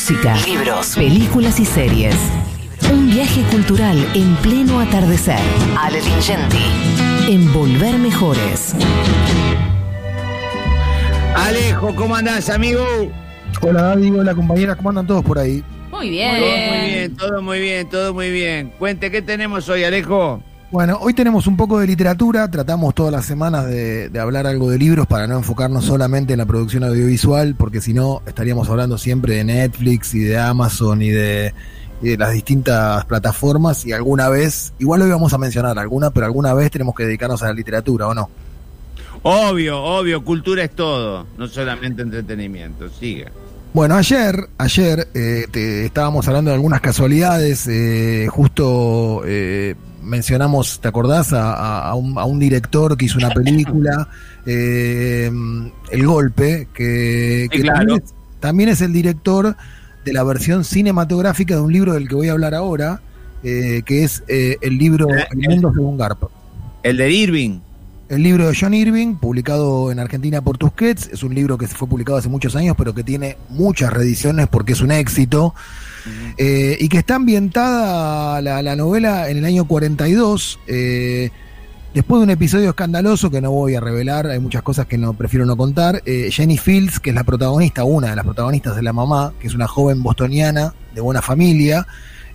música, libros, películas y series. Un viaje cultural en pleno atardecer. Ale Lingenti. En Volver Mejores. Alejo, ¿cómo andás, amigo? Hola David, hola compañera, ¿cómo andan todos por ahí? Muy bien. Todo muy bien, todo muy bien, todo muy bien. Cuente, ¿qué tenemos hoy, Alejo? Bueno, hoy tenemos un poco de literatura, tratamos todas las semanas de, de, hablar algo de libros para no enfocarnos solamente en la producción audiovisual, porque si no estaríamos hablando siempre de Netflix y de Amazon y de, y de, las distintas plataformas y alguna vez, igual lo íbamos a mencionar alguna, pero alguna vez tenemos que dedicarnos a la literatura, ¿o no? Obvio, obvio, cultura es todo, no solamente entretenimiento, sigue. Bueno, ayer, ayer eh, te, estábamos hablando de algunas casualidades, eh, justo eh, mencionamos, ¿te acordás? A, a, a, un, a, un, director que hizo una película, eh, El Golpe, que, que sí, claro. también, es, también, es, el director de la versión cinematográfica de un libro del que voy a hablar ahora, eh, que es eh, el libro El Mundo según Garp. El de Irving. El libro de John Irving, publicado en Argentina por Tusquets, es un libro que fue publicado hace muchos años, pero que tiene muchas reediciones porque es un éxito. Eh, y que está ambientada la, la, novela en el año 42, eh, después de un episodio escandaloso que no voy a revelar, hay muchas cosas que no prefiero no contar. Eh, Jenny Fields, que es la protagonista, una de las protagonistas de La Mamá, que es una joven bostoniana de buena familia,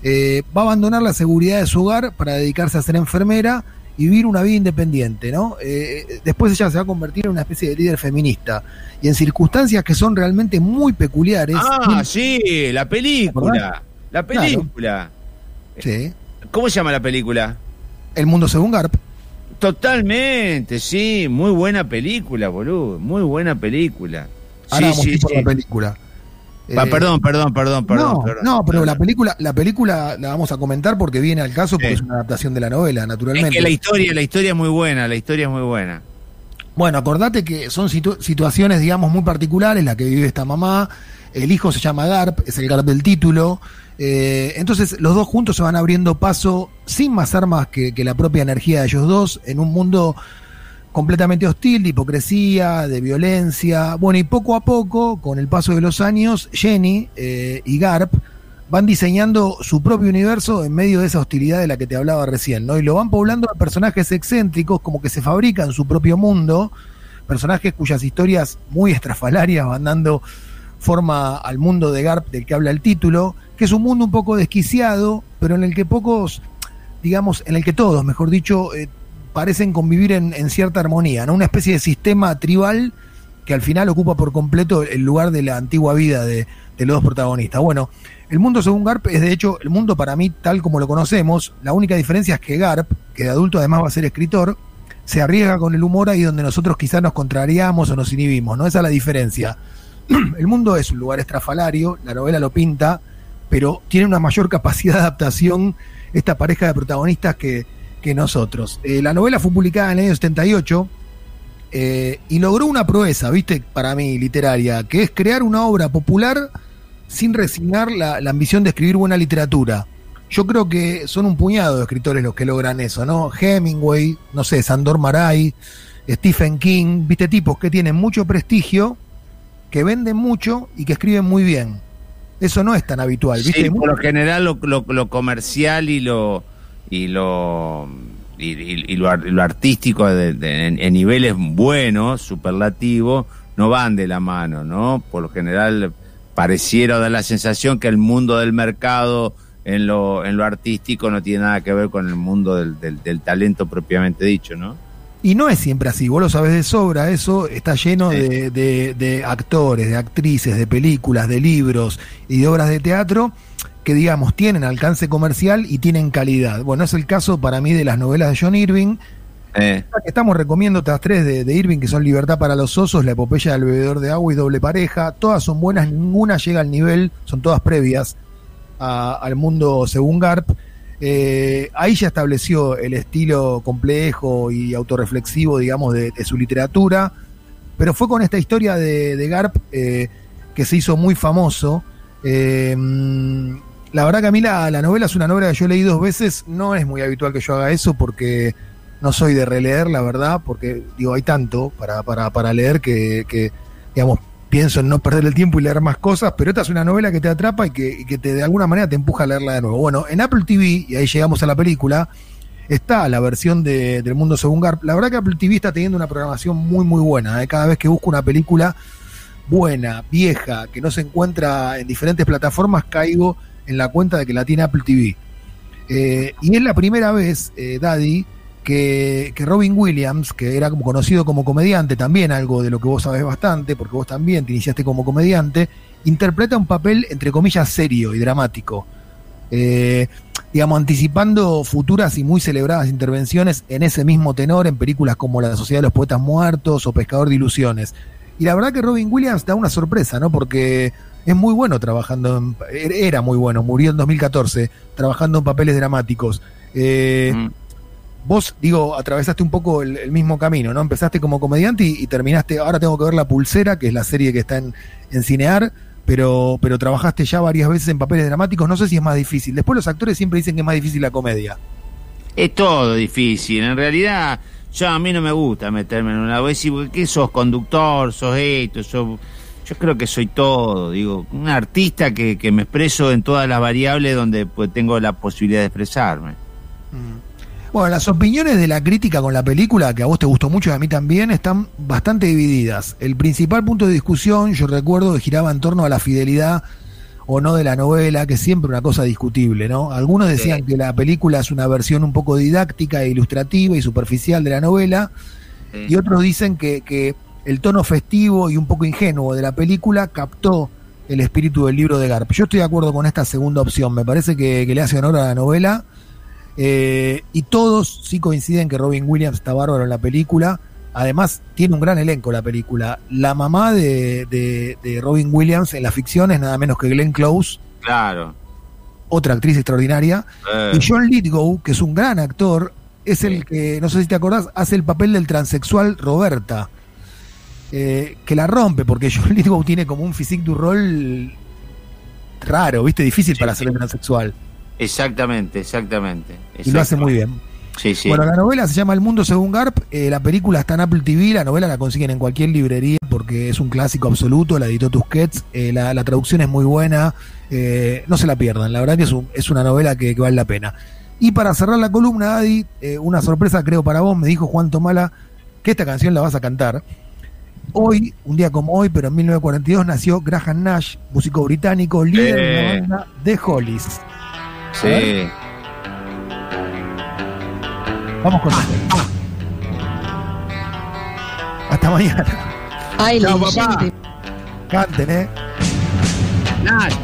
va a abandonar la seguridad de su hogar para dedicarse a ser enfermera y vivir una vida independiente, ¿no? Eh, después ella se va a convertir en una especie de líder feminista y en circunstancias que son realmente muy peculiares. Ah, sí, la película. La película. Claro. Sí. ¿Cómo se llama la película? El mundo según Garp. Totalmente, sí, muy buena película, boludo, muy buena película. Ahora sí, sí, sí, por la película. Eh, perdón, perdón, perdón, perdón. No, perdón, no pero perdón. la película, la película la vamos a comentar porque viene al caso porque sí. es una adaptación de la novela, naturalmente. Es que la historia, la historia es muy buena, la historia es muy buena. Bueno, acordate que son situ situaciones, digamos, muy particulares la que vive esta mamá. El hijo se llama Garp, es el Garp del título. Eh, entonces los dos juntos se van abriendo paso sin más armas que, que, la propia energía de ellos dos en un mundo completamente hostil, de hipocresía, de violencia. Bueno, y poco a poco, con el paso de los años, Jenny eh, y Garp van diseñando su propio universo en medio de esa hostilidad de la que te hablaba recién, ¿no? Y lo van poblando a personajes excéntricos, como que se fabrican su propio mundo, personajes cuyas historias muy estrafalarias van dando forma al mundo de Garp del que habla el título, que es un mundo un poco desquiciado, pero en el que pocos, digamos, en el que todos, mejor dicho, eh, parecen convivir en, cierta armonía, ¿no? Una especie de sistema tribal que al final ocupa por completo el lugar de la antigua vida de, de los dos protagonistas. Bueno, el mundo según Garp es de hecho el mundo para mí tal como lo conocemos. La única diferencia es que Garp, que de adulto además va a ser escritor, se arriesga con el humor ahí donde nosotros quizás nos contrariamos o nos inhibimos, ¿no? Esa es la diferencia. El mundo es un lugar estrafalario, la novela lo pinta, pero tiene una mayor capacidad de adaptación esta pareja de protagonistas que, que nosotros. Eh, la novela fue publicada en el año 78 eh, y logró una proeza, viste, para mí, literaria, que es crear una obra popular sin resignar la, ambición de escribir buena literatura. Yo creo que son un puñado de escritores los que logran eso, ¿no? Hemingway, no sé, Sandor Maray, Stephen King, viste, tipos que tienen mucho prestigio, que venden mucho y que escriben muy bien. Eso no es tan habitual, ¿viste? Sí, por lo general lo, lo comercial y lo y lo y, y, y lo, lo, artístico de, de, en, en, niveles buenos, superlativos, no van de la mano, ¿no? Por lo general pareciera dar la sensación que el mundo del mercado en lo, en lo artístico no tiene nada que ver con el mundo del, del, del talento propiamente dicho, ¿no? Y no es siempre así, vos lo sabés de sobra, eso está lleno sí. de, de, de, actores, de actrices, de películas, de libros y de obras de teatro que digamos tienen alcance comercial y tienen calidad. Bueno, es el caso para mí de las novelas de John Irving. Eh. Estamos recomiendo otras tres de, de, Irving que son Libertad para los Osos, La epopeya del bebedor de agua y Doble Pareja. Todas son buenas, ninguna llega al nivel, son todas previas a, al mundo según Garp. Eh, ahí ya estableció el estilo complejo y autorreflexivo, digamos, de, de su literatura. Pero fue con esta historia de, de Garp eh, que se hizo muy famoso. Eh, la verdad que a mí la, la, novela es una novela que yo leí dos veces, no es muy habitual que yo haga eso porque no soy de releer, la verdad, porque digo, hay tanto para, para, para leer que, que, digamos, pienso en no perder el tiempo y leer más cosas, pero esta es una novela que te atrapa y que, que te, de alguna manera te empuja a leerla de nuevo. Bueno, en Apple TV, y ahí llegamos a la película, está la versión de, del mundo según Garp. La verdad que Apple TV está teniendo una programación muy, muy buena. ¿eh? Cada vez que busco una película buena, vieja, que no se encuentra en diferentes plataformas, caigo en la cuenta de que la tiene Apple TV. Eh, y es la primera vez, eh, Daddy, que, que Robin Williams, que era como conocido como comediante, también algo de lo que vos sabés bastante, porque vos también te iniciaste como comediante, interpreta un papel, entre comillas, serio y dramático. Eh, digamos, anticipando futuras y muy celebradas intervenciones en ese mismo tenor en películas como La Sociedad de los Poetas Muertos o Pescador de Ilusiones. Y la verdad que Robin Williams da una sorpresa, ¿no? Porque es muy bueno trabajando, en, era muy bueno, murió en 2014, trabajando en papeles dramáticos. Eh, Mm. Vos, digo, atravesaste un poco el, el mismo camino, ¿no? Empezaste como comediante y, y terminaste, ahora tengo que ver La Pulsera, que es la serie que está en, en Cinear, pero, pero trabajaste ya varias veces en papeles dramáticos, no sé si es más difícil. Después los actores siempre dicen que es más difícil la comedia. Es todo difícil. En realidad, yo a mí no me gusta meterme en una vez y ¿qué sos conductor? ¿Sos esto? sos- Yo creo que soy todo. Digo, un artista que, que me expreso en todas las variables donde pues, tengo la posibilidad de expresarme. Bueno, las opiniones de la crítica con la película, que a vos te gustó mucho y a mí también, están bastante divididas. El principal punto de discusión, yo recuerdo, que giraba en torno a la fidelidad o no de la novela, que es siempre una cosa discutible, ¿no? Algunos decían Sí. que la película es una versión un poco didáctica e ilustrativa y superficial de la novela, y otros dicen que, que el tono festivo y un poco ingenuo de la película captó el espíritu del libro de Garp. Yo estoy de acuerdo con esta segunda opción, me parece que, que le hace honor a la novela. eh, y todos sí coinciden que Robin Williams está bárbaro en la película. Además, tiene un gran elenco la película. La mamá de, de- de Robin Williams en la ficción es nada menos que Glenn Close, Claro. otra actriz extraordinaria. Eh, Y John Lithgow, que es un gran actor, es el que, no sé si te acordás, hace el papel del transexual Roberta. Eh, que la rompe, porque John Lithgow tiene como un physique du rol raro, ¿viste? Difícil Sí, para sí. ser transexual. exactamente, exactamente. Y lo hace muy bien. Sí, sí. Bueno, la novela se llama El Mundo Según Garp, eh, la película está en Apple TV, la novela la consiguen en cualquier librería porque es un clásico absoluto, la editó Tusquets, eh, la, la traducción es muy buena, eh, no se la pierdan, la verdad que es, un- es una novela que, que vale la pena. Y para cerrar la columna, Adi, una sorpresa creo para vos, me dijo Juan Tomala que esta canción la vas a cantar. Hoy, un día como hoy, pero en 1942, nació Graham Nash, músico británico, líder de la banda The Hollies. sí. Vamos con esto. Hasta mañana. Ay, leyente. papá. Canten, ¿eh? Nash,